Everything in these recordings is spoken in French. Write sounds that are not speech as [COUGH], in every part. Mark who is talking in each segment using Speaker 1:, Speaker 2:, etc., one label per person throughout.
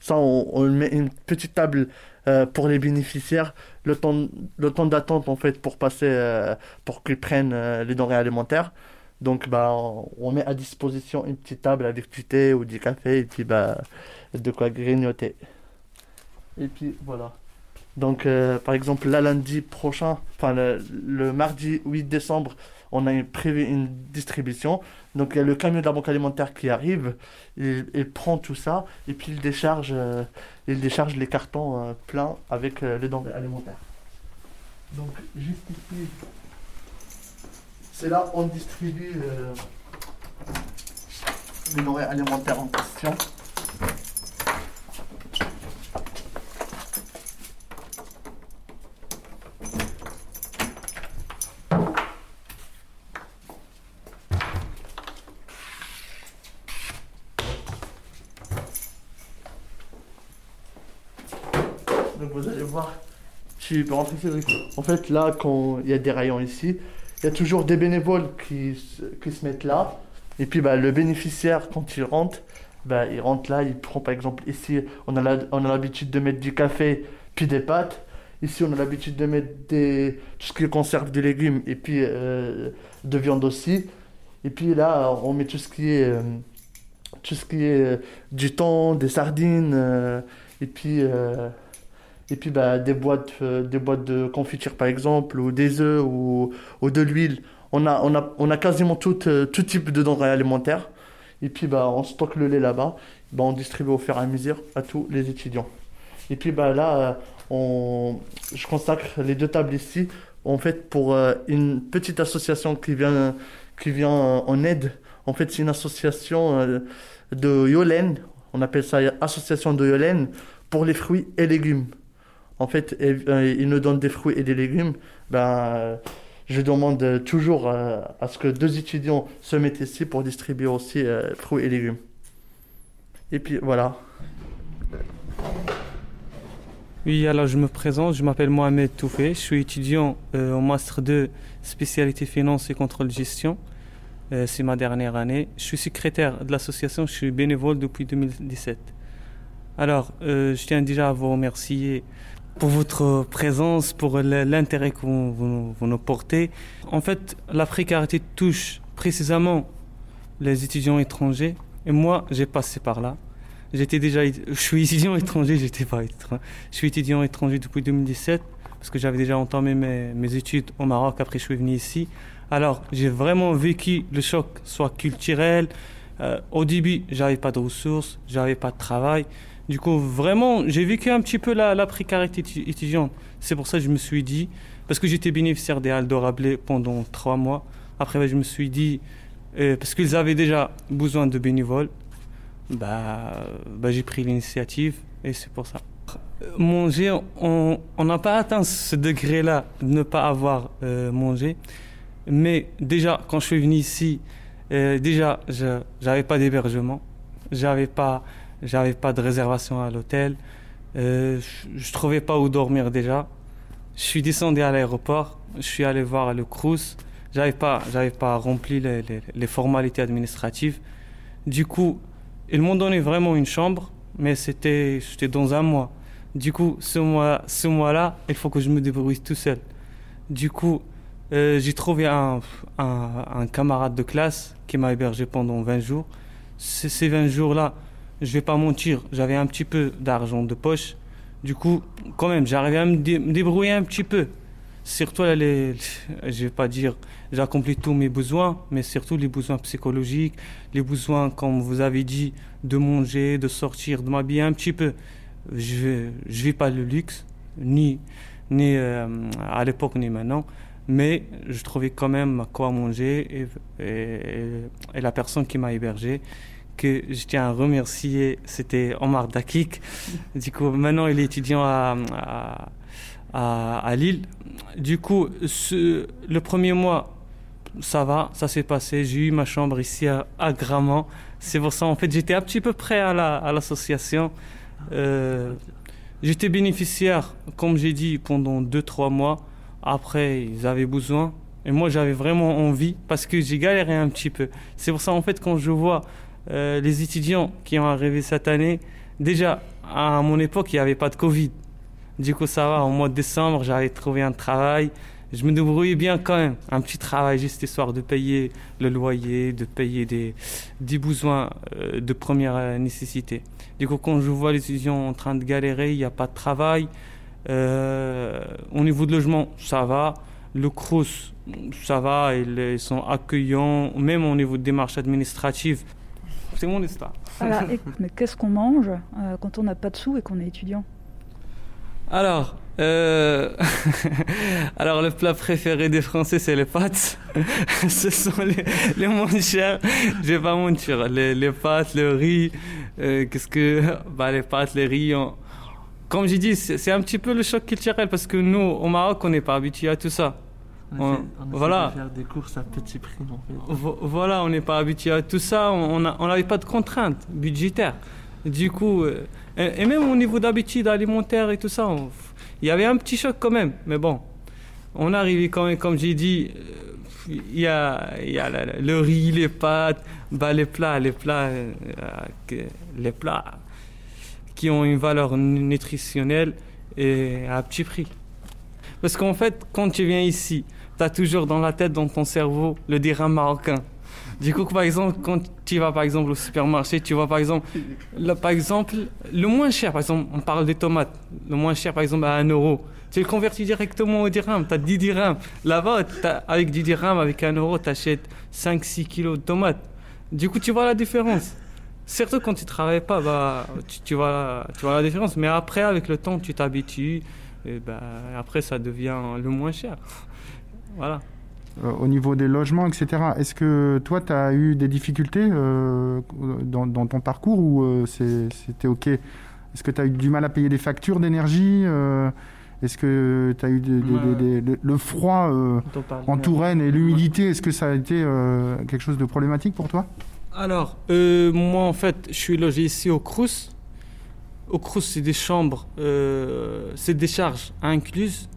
Speaker 1: Ça, on, met une petite table euh, pour les bénéficiaires, le temps, le temps d'attente en fait pour passer, euh, pour qu'ils prennent les denrées alimentaires. Donc, bah, on, met à disposition une petite table avec du thé ou du café et puis bah, de quoi grignoter. Et puis voilà. Donc, par exemple, là, lundi prochain, enfin le mardi 8 décembre, on a prévu une distribution. Donc il y a le camion de la banque alimentaire qui arrive, il, prend tout ça et puis il décharge, euh, les cartons euh, pleins avec euh, les denrées alimentaires. Donc juste ici, c'est là on distribue les denrées alimentaires en question. Vous allez voir, tu peux rentrer En fait, là, quand il y a des rayons ici, il y a toujours des bénévoles qui, qui se mettent là. Et puis bah, le bénéficiaire, quand il rentre, bah, il rentre là, il prend par exemple ici, on a l'habitude de mettre du café puis des pâtes. Ici, on a l'habitude de mettre des, tout ce qui conserve des légumes et puis euh, de viande aussi. Et puis là, on met tout ce qui est, euh, tout ce qui est euh, du thon, des sardines et puis et puis bah, des, boîtes, euh, des boîtes de confiture par exemple, ou des œufs, ou, ou de l'huile. On a, on, a, on a quasiment tout, euh, tout type de denrées alimentaires. Et puis bah, on stocke le lait là-bas. Bah, on distribue au fur et à mesure à tous les étudiants. Et puis bah, là, euh, on, je consacre les deux tables ici en fait pour une petite association qui vient, qui vient en aide. En fait, c'est une association de Yolène. On appelle ça association de Yolène pour les fruits et légumes en fait, euh, ils nous donnent des fruits et des légumes, ben, je demande toujours euh, à ce que deux étudiants se mettent ici pour distribuer aussi euh, fruits et légumes. Et puis voilà.
Speaker 2: Oui, alors je me présente, je m'appelle Mohamed Toufé, je suis étudiant au Master 2 spécialité finance et contrôle gestion. C'est ma dernière année. Je suis secrétaire de l'association, je suis bénévole depuis 2017. Alors, je tiens déjà à vous remercier pour votre présence, pour l'intérêt que vous, nous portez. En fait, la précarité touche précisément les étudiants étrangers. Et moi, j'ai passé par là. J'étais déjà, [LAUGHS] je suis étudiant étranger, j'étais pas étranger. Je suis étudiant étranger depuis 2017 parce que j'avais déjà entamé mes, études au Maroc. Après, je suis venu ici. Alors, j'ai vraiment vécu le choc, soit culturel. Euh, au début, j'avais pas de ressources, j'avais pas de travail. Du coup, vraiment, j'ai vécu un petit peu la, précarité étudiante. C'est pour ça que je me suis dit, parce que j'étais bénéficiaire des Rablais pendant trois mois. Après, je me suis dit, euh, parce qu'ils avaient déjà besoin de bénévoles, bah, bah j'ai pris l'initiative et c'est pour ça. Manger, on n'a pas atteint ce degré-là de ne pas avoir euh, mangé. Mais déjà, quand je suis venu ici, euh, déjà, je n'avais pas d'hébergement. J'avais pas j'avais pas de réservation à l'hôtel. Euh, je, ne trouvais pas où dormir déjà. Je suis descendu à l'aéroport. Je suis allé voir le Crous. J'avais pas, j'avais pas rempli les, formalités administratives. Du coup, ils m'ont donné vraiment une chambre, mais c'était, c'était dans un mois. Du coup, ce mois, ce mois-là, il faut que je me débrouille tout seul. Du coup, euh, j'ai trouvé un, camarade de classe qui m'a hébergé pendant 20 jours. ces 20 jours-là, je vais pas mentir, j'avais un petit peu d'argent de poche. Du coup, quand même, j'arrivais à me, débrouiller un petit peu. Surtout, les, je vais pas dire, j'accomplis tous mes besoins, mais surtout les besoins psychologiques, les besoins, comme vous avez dit, de manger, de sortir, de m'habiller un petit peu. Je je vis pas le luxe, ni, ni euh, à l'époque ni maintenant, mais je trouvais quand même quoi manger et la personne qui m'a hébergé que je tiens à remercier, c'était Omar Dakik. Du coup, maintenant, il est étudiant à, à, à, Lille. Du coup, le premier mois, ça va, ça s'est passé. J'ai eu ma chambre ici à, à Grammont. C'est pour ça, en fait, j'étais un petit peu prêt à l'association. euh, j'étais bénéficiaire, comme j'ai dit, pendant 2-3 mois. Après, ils avaient besoin. Et moi, j'avais vraiment envie parce que j'ai galéré un petit peu. C'est pour ça, en fait, quand je vois euh, les étudiants qui ont arrivé cette année, déjà, à mon époque, il n'y avait pas de Covid. Du coup, ça va. Au mois de décembre, j'avais trouvé un travail. Je me débrouillais bien quand même. Un petit travail juste histoire de payer le loyer, de payer des, des besoins euh, de première nécessité. Du coup, quand je vois les étudiants en train de galérer, il n'y a pas de travail. Euh, au niveau de logement, ça va. Le CRUS, ça va. Ils sont accueillants. Même au niveau de démarches administratives, c'est mon histoire.
Speaker 3: mais qu'est-ce qu'on mange euh, quand on n'a pas de sous et qu'on est étudiant?
Speaker 2: Alors, euh... [LAUGHS] alors le plat préféré des Français, c'est les pâtes. [LAUGHS] Ce sont les, les moins chers. Je vais pas mentir. Les, les pâtes, le riz. Euh, qu'est-ce que, bah les pâtes, les riz. Comme j'ai dit, c'est un petit peu le choc culturel parce que nous, au Maroc, on n'est pas habitué à tout ça.
Speaker 1: On, voilà. faire des courses à petit prix. En fait.
Speaker 2: Voilà, on n'est pas habitué à tout ça. On n'avait pas de contraintes budgétaires. Du coup, euh, et, même au niveau d'habitude alimentaire et tout ça, il y avait un petit choc quand même. Mais bon, on arrivait quand même, comme j'ai dit, euh, il y a, y a le, riz, les pâtes, bah les plats, les plats, euh, les plats qui ont une valeur nutritionnelle et à petit prix. Parce qu'en fait, quand tu viens ici, tu as toujours dans la tête, dans ton cerveau, le dirham marocain. Du coup, par exemple, quand tu vas par exemple au supermarché, tu vois par exemple, par exemple, le moins cher, par exemple, on parle des tomates, le moins cher par exemple à 1 euro, tu le convertis directement au dirham, tu as 10 dirhams. Là-bas, avec 10 dirhams, avec 1 euro, tu achètes 5-6 kilos de tomates. Du coup, tu vois la différence. Surtout quand tu ne travailles pas, bah, tu, vois, tu vois la différence. Mais après, avec le temps, tu t'habitues. Et bah, après, ça devient le moins cher. Voilà.
Speaker 4: Euh, au niveau des logements, etc. Est-ce que toi, tu as eu des difficultés euh, dans, ton parcours ou euh, c'était OK? Est-ce que tu as eu du mal à payer des factures d'énergie Est-ce que tu as eu le froid en Touraine et l'humidité Est-ce que ça a été quelque chose de problématique pour toi?
Speaker 2: Alors, moi, en fait, je suis logé ici au Crous. Au Crous, c'est des chambres, c'est des charges incluses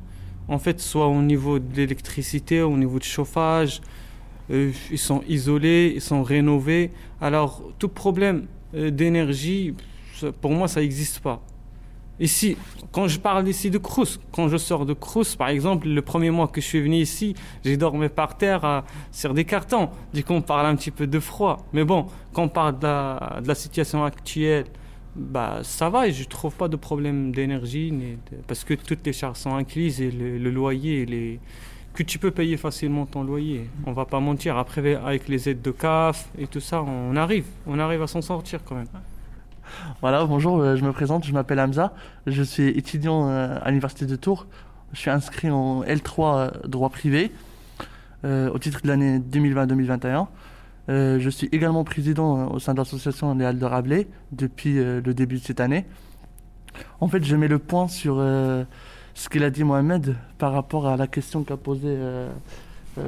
Speaker 2: en fait, soit au niveau de l'électricité, au niveau du chauffage, euh, ils sont isolés, ils sont rénovés. Alors, tout problème euh, d'énergie, pour moi, ça n'existe pas. Ici, quand je parle ici de Crous, quand je sors de Crous, par exemple, le premier mois que je suis venu ici, j'ai dormi par terre sur des cartons. Du coup, on parle un petit peu de froid. Mais bon, quand on parle de la situation actuelle, bah, ça va je trouve pas de problème d'énergie parce que toutes les charges sont incluses et le, loyer, les... que tu peux payer facilement ton loyer. On va pas mentir. Après, avec les aides de CAF et tout ça, on arrive, on arrive à s'en sortir quand même.
Speaker 1: Voilà, bonjour, euh, je me présente, je m'appelle Hamza, je suis étudiant euh, à l'université de Tours. Je suis inscrit en L3 euh, droit privé au titre de l'année 2020-2021. Euh, je suis également président euh, au sein de l'association Les Halles de Rabelais depuis euh, le début de cette année. En fait, je mets le point sur ce qu'il a dit Mohamed par rapport à la question qu'a posée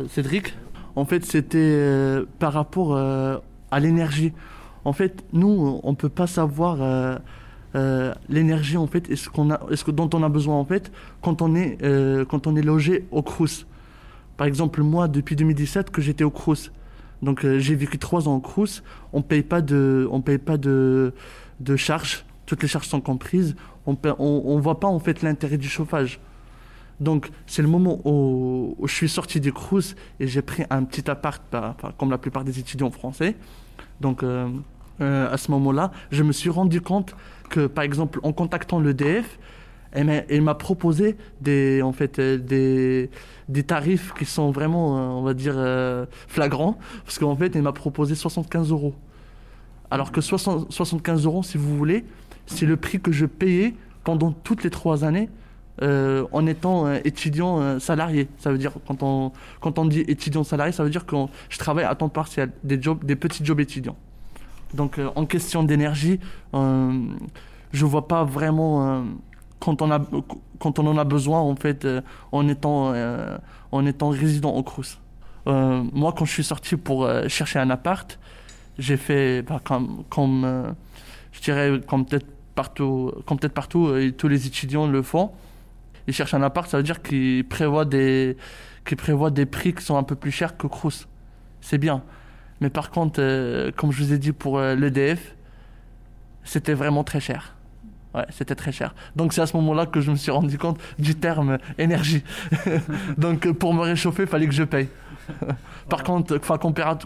Speaker 1: Cédric. En fait, c'était par rapport à l'énergie. En fait, nous, on ne peut pas savoir l'énergie en fait, est-ce que dont on a besoin en fait, quand on est quand on est logé au Crous. Par exemple, moi, depuis 2017 que j'étais au Crous, donc euh, j'ai vécu trois ans en Crous. On paye pas de, on paye pas de, de charges. Toutes les charges sont comprises. On ne on, voit pas en fait l'intérêt du chauffage. Donc c'est le moment où, je suis sorti du Crous et j'ai pris un petit appart, bah, comme la plupart des étudiants français. Donc euh, euh, à ce moment-là, je me suis rendu compte que par exemple en contactant l'EDF, elle m'a proposé des, en fait, euh, des, des tarifs qui sont vraiment, euh, on va dire, euh, flagrants. Parce qu'en fait, elle m'a proposé 75 euros. Alors que 75 euros, si vous voulez, c'est le prix que je payais pendant toutes les trois années en étant étudiant salarié. Ça veut dire, quand on, quand on dit étudiant salarié, ça veut dire que je travaille à temps partiel, des, jobs, des petits jobs étudiants. Donc, en question d'énergie, je vois pas vraiment quand on, en a besoin, en fait, euh, en, étant, euh, en étant résident au Crous. Euh, moi, quand je suis sorti pour chercher un appart, j'ai fait bah, comme, je dirais, comme peut-être partout, comme peut-être partout, tous les étudiants le font. Ils cherchent un appart, ça veut dire qu'ils prévoient des, qu'ils prévoient des prix qui sont un peu plus chers que Crous. C'est bien. Mais par contre, comme je vous ai dit pour l'EDF, c'était vraiment très cher. Ouais, c'était très cher. Donc c'est à ce moment-là que je me suis rendu compte du terme énergie. [LAUGHS] Donc pour me réchauffer, il fallait que je paye. [LAUGHS] Par contre,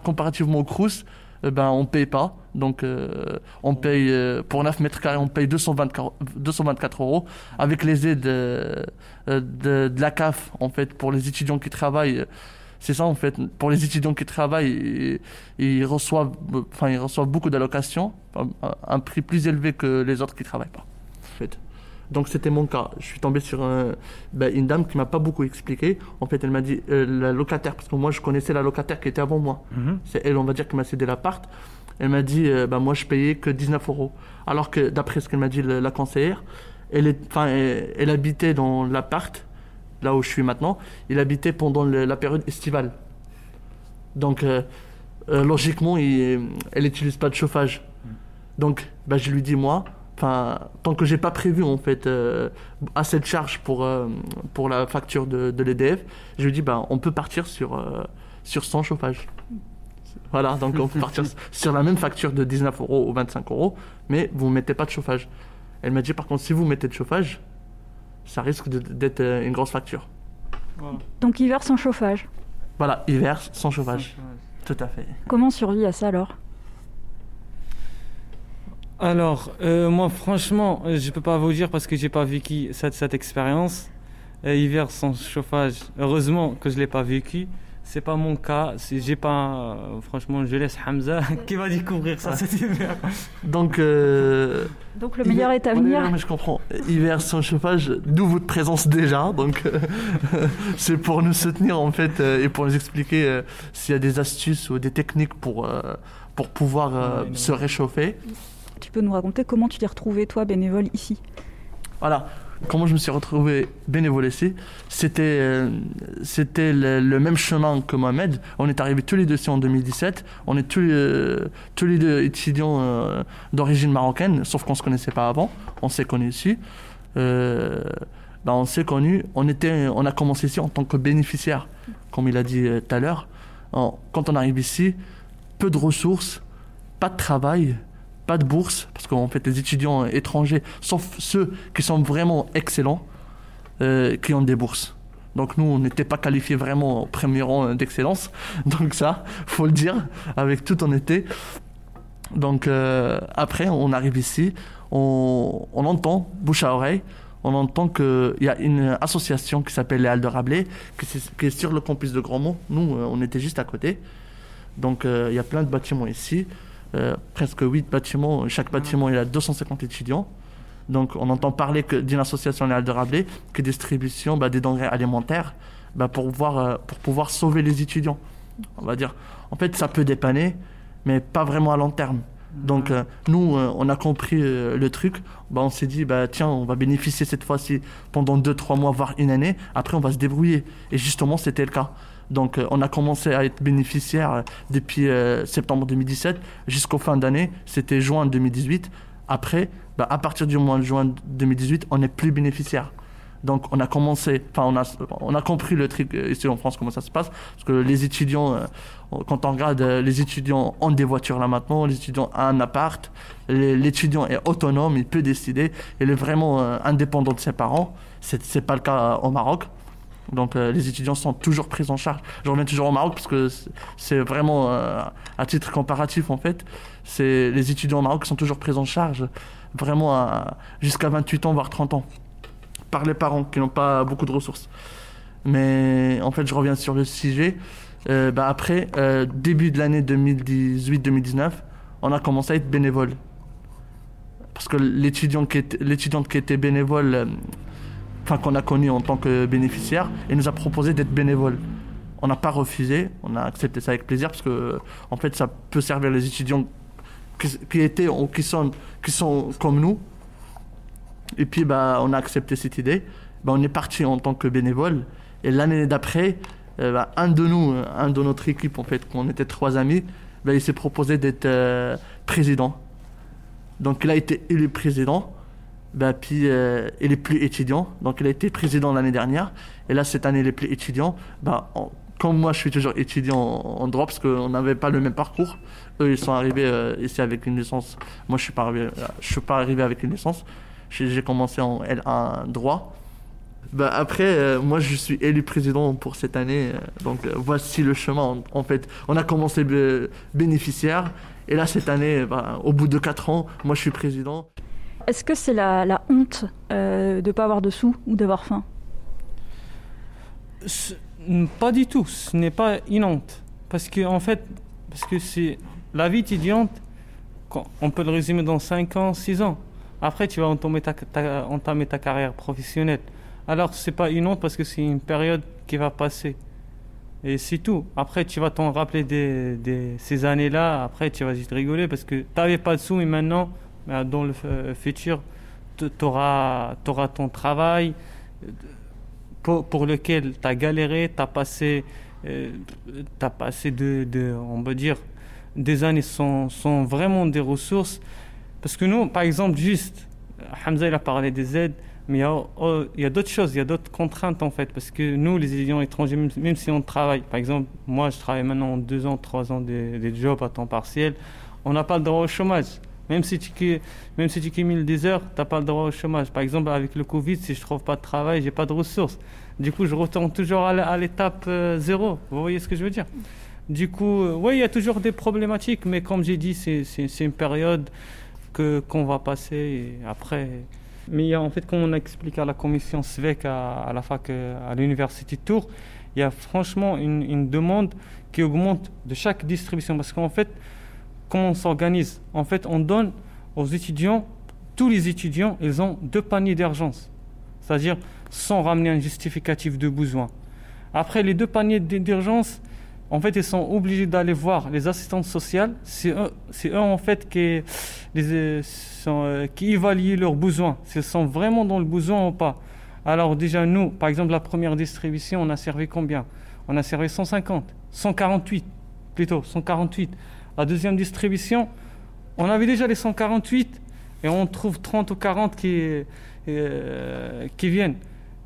Speaker 1: comparativement au Crous, eh ben, on paye pas. Donc euh, on paye, euh, pour 9 mètres carrés, on paye 224, 224 euros. Avec les aides euh, de, de la CAF, en fait, pour les étudiants qui travaillent. C'est ça en fait, pour les étudiants qui travaillent, ils, ils reçoivent, enfin, ils reçoivent beaucoup d'allocations, un, un prix plus élevé que les autres qui travaillent pas. Fait. Donc c'était mon cas. Je suis tombé sur un- ben, une dame qui m'a pas beaucoup expliqué. En fait, elle m'a dit euh, la locataire, parce que moi je connaissais la locataire qui était avant moi. C'est elle, on va dire, qui m'a cédé l'appart. Elle m'a dit, euh, ben, moi je payais que 19 euros. Alors que d'après ce qu'elle m'a dit le- la conseillère, elle, est, enfin, elle, elle habitait dans l'appart, là où je suis maintenant. Il habitait pendant le- la période estivale. Donc euh, euh, logiquement, il- elle n'utilise pas de chauffage. Donc ben, je lui dis, moi, enfin, tant que j'ai pas prévu en fait euh, assez de charges pour, euh, pour la facture de, de l'EDF, je lui dis, ben, on peut partir sur, euh, sur sans chauffage. Voilà, donc on peut partir [LAUGHS] sur la même facture de 19 euros ou 25 euros, mais vous ne mettez pas de chauffage. Elle m'a dit par contre, si vous mettez de chauffage, ça risque d'être euh, une grosse facture.
Speaker 3: Donc hiver sans chauffage.
Speaker 1: Voilà, hiver sans chauffage. Tout à fait.
Speaker 3: Comment on survit à ça alors?
Speaker 2: Alors, euh, moi, franchement, euh, je peux pas vous dire parce que j'ai pas vécu cette, cette expérience. Euh, hiver sans chauffage, heureusement que je l'ai pas vécu. C'est pas mon cas. J'ai pas. euh, franchement, je laisse Hamza [LAUGHS] qui va découvrir ça cet hiver.
Speaker 1: Donc, euh,
Speaker 3: Donc le meilleur
Speaker 1: hiver-
Speaker 3: est à venir.
Speaker 1: non, mais je comprends. Hiver sans chauffage, d'où votre présence déjà. Donc, euh, [LAUGHS] c'est pour nous soutenir en fait euh, et pour nous expliquer euh, s'il y a des astuces ou des techniques pour, euh, pour pouvoir euh, se réchauffer.
Speaker 3: Tu peux nous raconter comment tu t'es retrouvé toi bénévole ici?
Speaker 1: Voilà. Comment je me suis retrouvé bénévole ici? C'était euh, c'était le, même chemin que Mohamed. On est arrivés tous les deux ici en 2017. On est tous les, tous les deux étudiants euh, d'origine marocaine, sauf qu'on se connaissait pas avant. On s'est connus ici. Euh, ben, on s'est connus. On, était, on a commencé ici en tant que bénéficiaire, comme il a dit euh, tout à l'heure. Quand on arrive ici, peu de ressources, pas de travail, pas de bourse, parce qu'en fait, les étudiants étrangers, sauf ceux qui sont vraiment excellents, euh, qui ont des bourses. Donc nous, on n'était pas qualifiés vraiment au premier rang d'excellence. [LAUGHS] Donc ça, faut le dire, avec toute honnêteté. Donc euh, après, on arrive ici, on, entend, bouche à oreille, on entend qu'il y a une association qui s'appelle les Halles de Rabelais, qui, est- sur le campus de Grandmont. Nous, euh, on était juste à côté. Donc euh, il y a plein de bâtiments ici, euh, presque 8 bâtiments. Chaque bâtiment, il y a 250 étudiants. Donc on entend parler que d'une association Halles de Rabelais qui distribution bah, des denrées alimentaires bah, pour, pouvoir, euh, pour pouvoir sauver les étudiants. On va dire. En fait, ça peut dépanner, mais pas vraiment à long terme. Donc euh, nous, euh, on a compris euh, le truc. Bah, on s'est dit, bah, tiens, on va bénéficier cette fois-ci pendant 2-3 mois, voire une année. Après, on va se débrouiller. Et justement, c'était le cas. Donc euh, on a commencé à être bénéficiaire euh, depuis euh, septembre 2017 jusqu'au fin d'année. C'était juin 2018. Après, bah, à partir du mois de juin 2018, on n'est plus bénéficiaire. Donc on a commencé, enfin on a, on a compris le truc ici en France comment ça se passe, parce que les étudiants, quand on regarde, les étudiants ont des voitures là maintenant, les étudiants ont un appart, l'étudiant est autonome, il peut décider, il est vraiment indépendant de ses parents. C'est c'est pas le cas au Maroc. Donc euh, les étudiants sont toujours pris en charge. Je reviens toujours au Maroc parce que c'est- vraiment euh, à titre comparatif en fait. C'est les étudiants au Maroc sont toujours pris en charge vraiment jusqu'à 28 ans voire 30 ans par les parents qui n'ont pas beaucoup de ressources. Mais en fait, je reviens sur le sujet. Euh, bah, après, début de l'année 2018-2019, on a commencé à être bénévole. Parce que l'étudiant qui l'étudiante qui était bénévole, enfin qu'on a connu en tant que bénéficiaire, elle nous a proposé d'être bénévole. On n'a pas refusé, on a accepté ça avec plaisir parce que en fait ça peut servir les étudiants qui, étaient ou qui sont, qui sont comme nous. Et puis bah, on a accepté cette idée. Bah, on est parti en tant que bénévole. Et l'année d'après, euh, bah, un de nous, un de notre équipe en fait, qu'on était trois amis, bah, il s'est proposé d'être euh, président. Donc il a été élu président. Bah, puis euh, il est plus étudiant. Donc il a été président l'année dernière. Et là cette année il est plus étudiant. Bah, comme moi je suis toujours étudiant en, droit parce qu'on n'avait pas le même parcours. Eux ils sont arrivés euh, ici avec une licence. Moi je suis euh, suis pas arrivé avec une licence. J'ai commencé en L1 droit. Bah, après, euh, moi, je suis élu président pour cette année. donc, voici le chemin. En, fait, on a commencé bé- bénéficiaire. Et là, cette année, bah, au bout de 4 ans, moi, je suis président.
Speaker 3: Est-ce que c'est la, honte euh, de ne pas avoir de sous ou d'avoir faim?
Speaker 2: Pas du tout, ce n'est pas une honte. Parce que, en fait, parce que c'est la vie étudiante, on peut le résumer dans 5 ans, 6 ans. Après, tu vas entamer ta, carrière professionnelle. Alors, c'est pas une honte parce que c'est une période qui va passer. Et c'est tout. Après, tu vas t'en rappeler des, ces années-là. Après, tu vas juste rigoler parce que tu n'avais pas de sous et maintenant, dans le f- futur, tu auras, ton travail euh, pour, lequel tu as galéré, tu as passé, euh, passé de, de- on peut dire, des années sans, sans vraiment des ressources. Parce que nous, par exemple, juste, Hamza il a parlé des aides, mais il y a, oh, il y a d'autres choses, il y a d'autres contraintes en fait. Parce que nous, les étudiants étrangers, même, même si on travaille, par exemple, moi je travaille maintenant en deux ans, trois ans des, des jobs à temps partiel, on n'a pas le droit au chômage. Même si tu, même si tu heures, tu n'as pas le droit au chômage. Par exemple, avec le Covid, si je trouve pas de travail, j'ai pas de ressources. Du coup, je retourne toujours à l'étape euh, zéro. Vous voyez ce que je veux dire? Du coup, euh, oui, il y a toujours des problématiques, mais comme j'ai dit, c'est- une période qu'on va passer après. Mais en fait, comme on a expliqué à la commission SVEC à, la fac, euh, à l'université Tours, il y a franchement une, une demande qui augmente de chaque distribution. Parce qu'en fait, comment on s'organise En fait, on donne aux étudiants, tous les étudiants, ils ont deux paniers d'urgence. C'est-à-dire sans ramener un justificatif de besoin. Après, les deux paniers d'urgence, en fait, ils sont obligés d'aller voir les assistantes sociales. C'est eux, eux en fait, qui, euh, euh, qui évaluent leurs besoins. S'ils sont vraiment dans le besoin ou pas. Alors déjà, nous, par exemple, la première distribution, on a servi combien? On a servi 150, 148 plutôt, 148. La deuxième distribution, on avait déjà les 148 et on trouve 30 ou 40 qui, euh, qui viennent.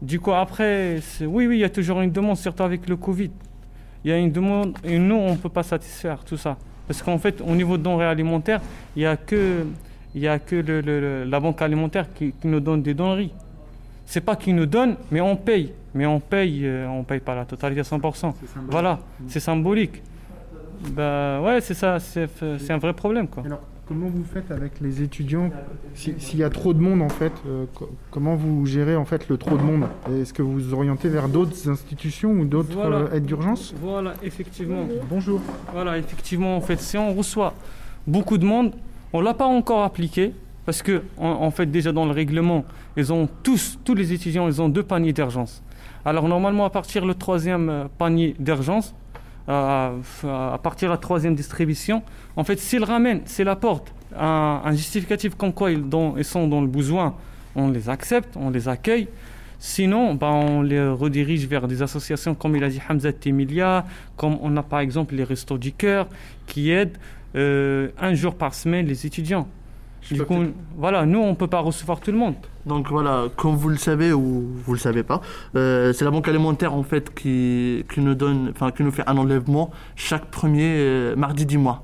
Speaker 2: Du coup, après, oui, oui, il y a toujours une demande, surtout avec le Covid. Il y a une demande et nous, on ne peut pas satisfaire tout ça. Parce qu'en fait, au niveau de denrées alimentaires, il n'y a que, il y a que le- le- le- la banque alimentaire qui, qui nous donne des denrées. C'est pas qu'ils nous donnent, mais on paye. Mais on paye, euh, on paye pas la totalité à 100%. Voilà, c'est symbolique. Bah ouais, c'est ça, c'est c'est un vrai problème quoi.
Speaker 4: Alors, comment vous faites avec les étudiants Si- S'il y a trop de monde, en fait, euh, co- comment vous gérez en fait le trop de monde? Est-ce que vous vous orientez vers d'autres institutions ou d'autres
Speaker 2: Voilà.
Speaker 4: euh, aides d'urgence?
Speaker 2: Voilà, effectivement.
Speaker 4: Bonjour.
Speaker 2: Voilà, effectivement, en fait, si on reçoit beaucoup de monde, on l'a pas encore appliqué parce que en, en fait déjà dans le règlement, ils ont tous, tous les étudiants, ils ont deux paniers d'urgence. Alors normalement à partir le troisième euh, panier d'urgence, euh, à partir de la troisième distribution, en fait s'ils ramènent, s'ils apportent un, justificatif comme quoi ils, sont dans le besoin, on les accepte, on les accueille. Sinon, ben, on les redirige vers des associations comme il a dit Hamza Temilia, comme on a par exemple les Restos du Cœur qui aident euh, un jour par semaine les étudiants.
Speaker 1: Je
Speaker 2: Du coup, voilà, nous on peut pas recevoir tout le monde.
Speaker 1: Donc voilà, comme vous le savez ou vous le savez pas, euh, c'est la banque alimentaire en fait qui, qui nous donne, enfin qui nous fait un enlèvement chaque premier euh, mardi du mois.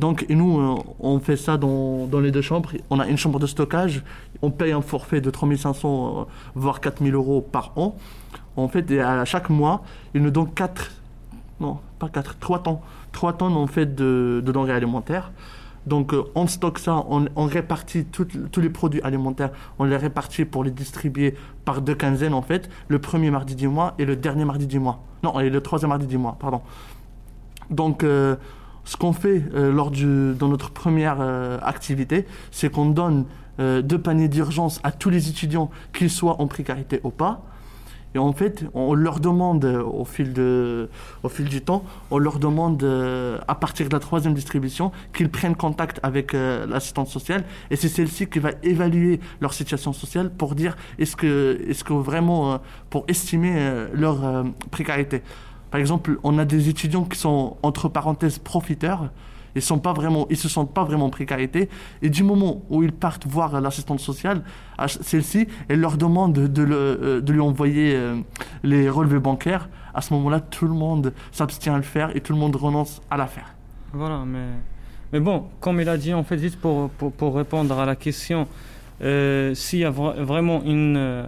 Speaker 1: Donc et nous, euh, on fait ça dans, dans les deux chambres. On a une chambre de stockage, on paye un forfait de 3500 euh, voire 4000 euros par an. En fait, et à chaque mois, ils nous donnent 4, non pas 4, 3 tonnes, 3 tonnes en fait de, de denrées alimentaires. Donc euh, on stocke ça, on, répartit tous les produits alimentaires, on les répartit pour les distribuer par deux quinzaines en fait, le premier mardi du mois et le dernier mardi du mois. Non, et le troisième mardi du mois, pardon. Donc euh, ce qu'on fait euh, lors dans notre première activité, c'est qu'on donne deux paniers d'urgence à tous les étudiants, qu'ils soient en précarité ou pas. Et en fait, on leur demande euh, au fil, de, au fil du temps, on leur demande euh, à partir de la troisième distribution qu'ils prennent contact avec euh, l'assistante sociale et c'est celle-ci qui va évaluer leur situation sociale pour dire est-ce que, est-ce que vraiment, euh, pour estimer leur précarité. Par exemple, on a des étudiants qui sont entre parenthèses profiteurs. Ils sont se sentent pas vraiment en précarité. Et du moment où ils partent voir l'assistante sociale, celle-ci, elle leur demande de, euh, lui envoyer euh, les relevés bancaires. À ce moment-là, tout le monde s'abstient à le faire et tout le monde renonce à la faire.
Speaker 2: Voilà, mais, bon, comme il a dit, en fait, juste pour, répondre à la question, euh, s'il y a vraiment une,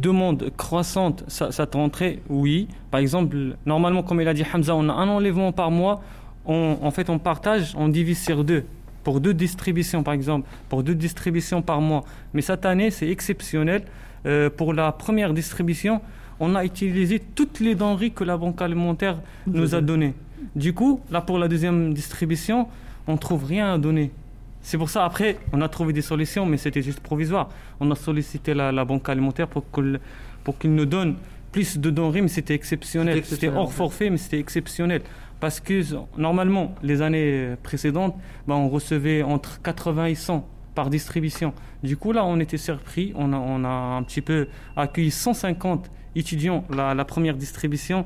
Speaker 2: demande croissante, ça, ça tenterait, oui. Par exemple, normalement, comme il a dit Hamza, on a un enlèvement par mois. On, en fait, on partage, on divise sur deux. Pour deux distributions, par exemple, pour deux distributions par mois. Mais cette année, c'est exceptionnel. Euh, pour la première distribution, on a utilisé toutes les denrées que la banque alimentaire nous a données. Du coup, là, pour la deuxième distribution, on trouve rien à donner. C'est pour ça, après, on a trouvé des solutions, mais c'était juste provisoire. On a sollicité la, banque alimentaire pour qu'il pour nous donne plus de denrées, mais c'était exceptionnel. C'était hors forfait, mais c'était exceptionnel. Parce que normalement, les années précédentes, ben, on recevait entre 80 et 100 par distribution. Du coup, là, on était surpris. On a, on a un petit peu accueilli 150 étudiants la, la première distribution.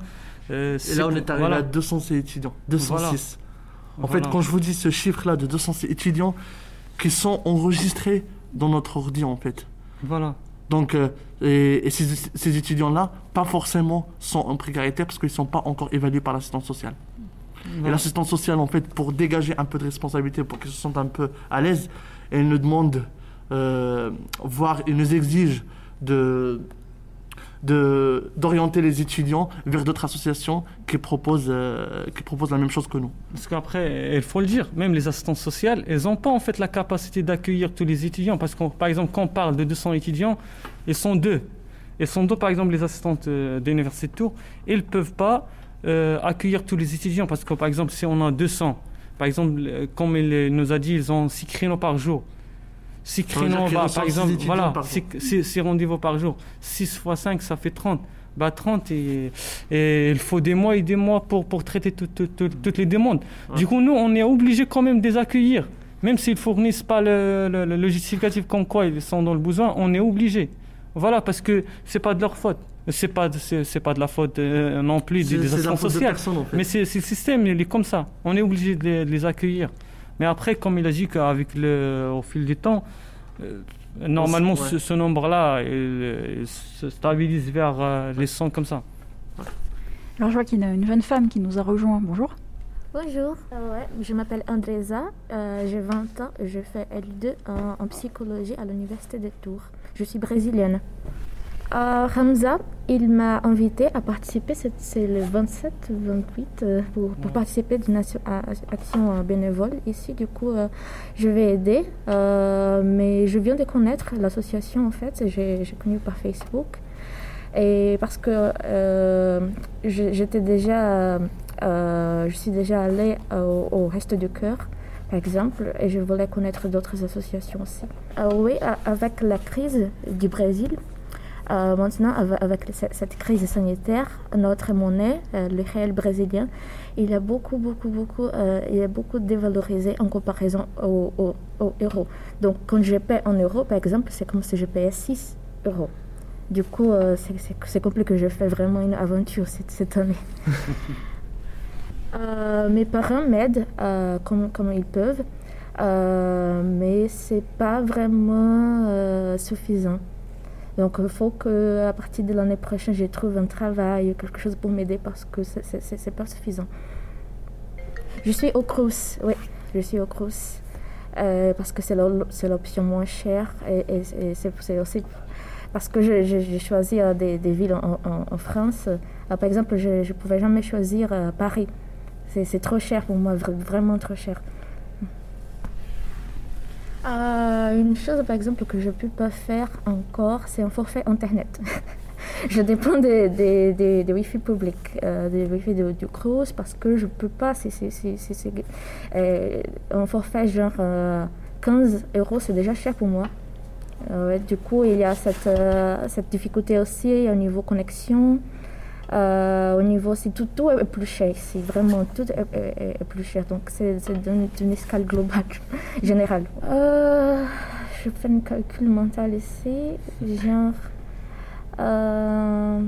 Speaker 1: Euh, et là, on est arrivé à 206 étudiants. 206. En fait, quand je vous dis ce chiffre-là de 206 étudiants qui sont enregistrés dans notre ordi, en fait.
Speaker 2: Voilà.
Speaker 1: Donc, euh, et, ces, ces étudiants-là, pas forcément sont en précarité parce qu'ils ne sont pas encore évalués par l'assistance sociale. Et l'assistance sociale, en fait, pour dégager un peu de responsabilité, pour qu'ils se sentent un peu à l'aise, elle nous demande, euh, voire elle nous exige de d'orienter les étudiants vers d'autres associations qui proposent, euh, qui proposent la même chose que nous.
Speaker 2: Parce qu'après, il faut le dire, même les assistantes sociales, elles n'ont pas en fait la capacité d'accueillir tous les étudiants. Parce que, par exemple, quand on parle de 200 étudiants, ils sont deux. Ils sont deux, par exemple, les assistantes euh, de l'Université de Tours. Ils ne peuvent pas euh, accueillir tous les étudiants. Parce que, par exemple, si on a 200, par exemple, comme il nous a dit, ils ont 6 créneaux par jour. 6 créneaux, bah, par exemple, voilà, 6 rendez-vous par jour. 6 fois 5, ça fait 30. Bah, 30 et, et, il faut des mois et des mois pour, pour traiter toutes les demandes. Du coup, nous, on est obligé quand même de les accueillir. Même s'ils ne fournissent pas le, le, justificatif comme quoi ils sont dans le besoin, on est obligé. Voilà, parce que c'est pas de leur faute. C'est pas, c'est, pas de la faute euh, non plus des, des sociales. Mais c'est, le système, il est comme ça. On est obligé de les accueillir. Mais après, comme il a dit qu'avec le, au fil du temps, euh, normalement, ce, nombre-là se stabilise vers euh, les 100 comme ça.
Speaker 3: Alors, je vois qu'il y a une jeune femme qui nous a rejoint. Bonjour.
Speaker 5: Bonjour, euh, ouais, je m'appelle Andresa, j'ai 20 ans, je fais L2 en, en psychologie à l'université de Tours. Je suis brésilienne. Euh, Hamza, il m'a invité à participer, c'est le 27-28, euh, pour, pour, participer d'une action bénévole ici. Du coup, euh, je vais aider. mais je viens de connaître l'association en fait, j'ai connu par Facebook. Et parce que j'étais déjà, je suis déjà allée au, au Reste du Cœur par exemple, et je voulais connaître d'autres associations aussi. oui, avec la crise du Brésil, euh, maintenant, avec cette crise sanitaire, notre monnaie, euh, le réel brésilien, il a beaucoup, beaucoup, beaucoup, euh, il est beaucoup dévalorisé en comparaison au, euro. Donc, quand je paie en euros, par exemple, c'est comme si je payais 6 euros. Du coup, c'est compliqué. Je fais vraiment une aventure cette, cette année. [LAUGHS] mes parents m'aident comme, comme ils peuvent, mais c'est pas vraiment suffisant. Donc il faut qu'à partir de l'année prochaine, je trouve un travail, quelque chose pour m'aider parce que ce n'est pas suffisant. Je suis au Crous, oui, je suis au Crous. Euh, parce que c'est l'option moins chère et, c'est aussi parce que j'ai choisi euh, des, villes en, France. Euh, par exemple, je ne pouvais jamais choisir Paris. C'est trop cher pour moi, vraiment trop cher. Euh, une chose, par exemple, que je ne peux pas faire encore, c'est un forfait Internet. [LAUGHS] je dépends des, des, des, Wi-Fi publics, euh, des Wi-Fi du Cruise, parce que je ne peux pas. C'est, euh, un forfait genre 15 euros, c'est déjà cher pour moi. du coup, il y a cette, cette difficulté aussi au niveau connexion. Euh, au niveau, c'est tout, tout est plus cher c'est vraiment tout est, plus cher. Donc c'est d'une escale globale, [LAUGHS] générale. Euh, je fais un calcul mental ici, genre euh,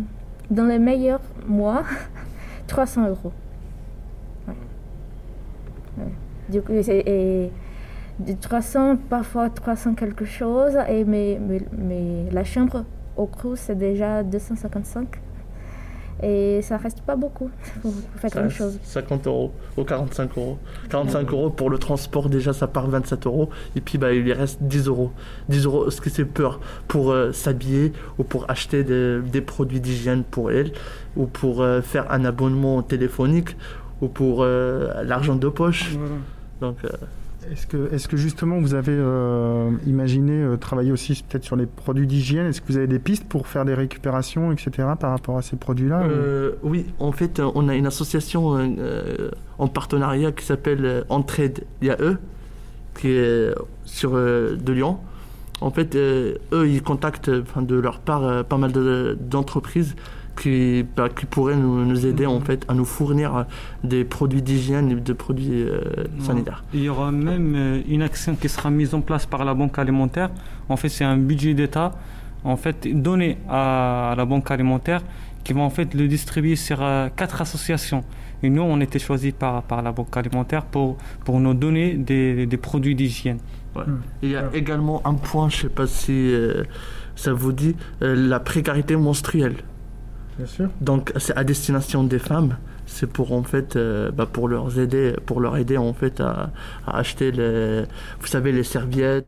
Speaker 5: dans les meilleurs mois, [LAUGHS] 300 euros. Du coup, et, 300, parfois 300 quelque chose, et mais, mais, mais la chambre au Crous c'est déjà 255. Et ça reste pas beaucoup. [LAUGHS] Vous faites
Speaker 1: Ça
Speaker 5: une
Speaker 1: reste
Speaker 5: chose.
Speaker 1: 50 euros ou 45 euros. 45 euros pour le transport, déjà ça part 27 euros. Et puis bah, il lui reste 10 euros. 10 euros, ce que c'est peur pour euh, s'habiller ou pour acheter des, des produits d'hygiène pour elle ou pour euh, faire un abonnement téléphonique ou pour euh, l'argent de poche. Donc euh,
Speaker 4: Est-ce que, est que justement vous avez euh, imaginé euh, travailler aussi peut-être sur les produits d'hygiène? Est-ce que vous avez des pistes pour faire des récupérations, etc. par rapport à ces produits-là
Speaker 1: Euh, oui, en fait, on a une association en partenariat qui s'appelle Entraide IAE, qui est sur de Lyon. En fait, eux, ils contactent de leur part pas mal de- d'entreprises qui, bah, qui pourraient nous, nous aider en fait à nous fournir euh, des produits d'hygiène et des produits euh, sanitaires.
Speaker 2: Il y aura même euh, une action qui sera mise en place par la Banque alimentaire. En fait, c'est un budget d'État en fait donné à la Banque alimentaire qui va en fait le distribuer sur euh, quatre associations. Et nous, on était choisis par, par la Banque alimentaire pour, pour nous donner des, des produits d'hygiène.
Speaker 1: Ouais.
Speaker 4: Hmm.
Speaker 1: Il y a également un point, je sais pas si euh, ça vous dit, euh, la précarité menstruelle. Donc c'est à destination des femmes. C'est pour en fait, euh, bah, pour leur aider, pour leur aider en fait à, à acheter les, vous savez les serviettes.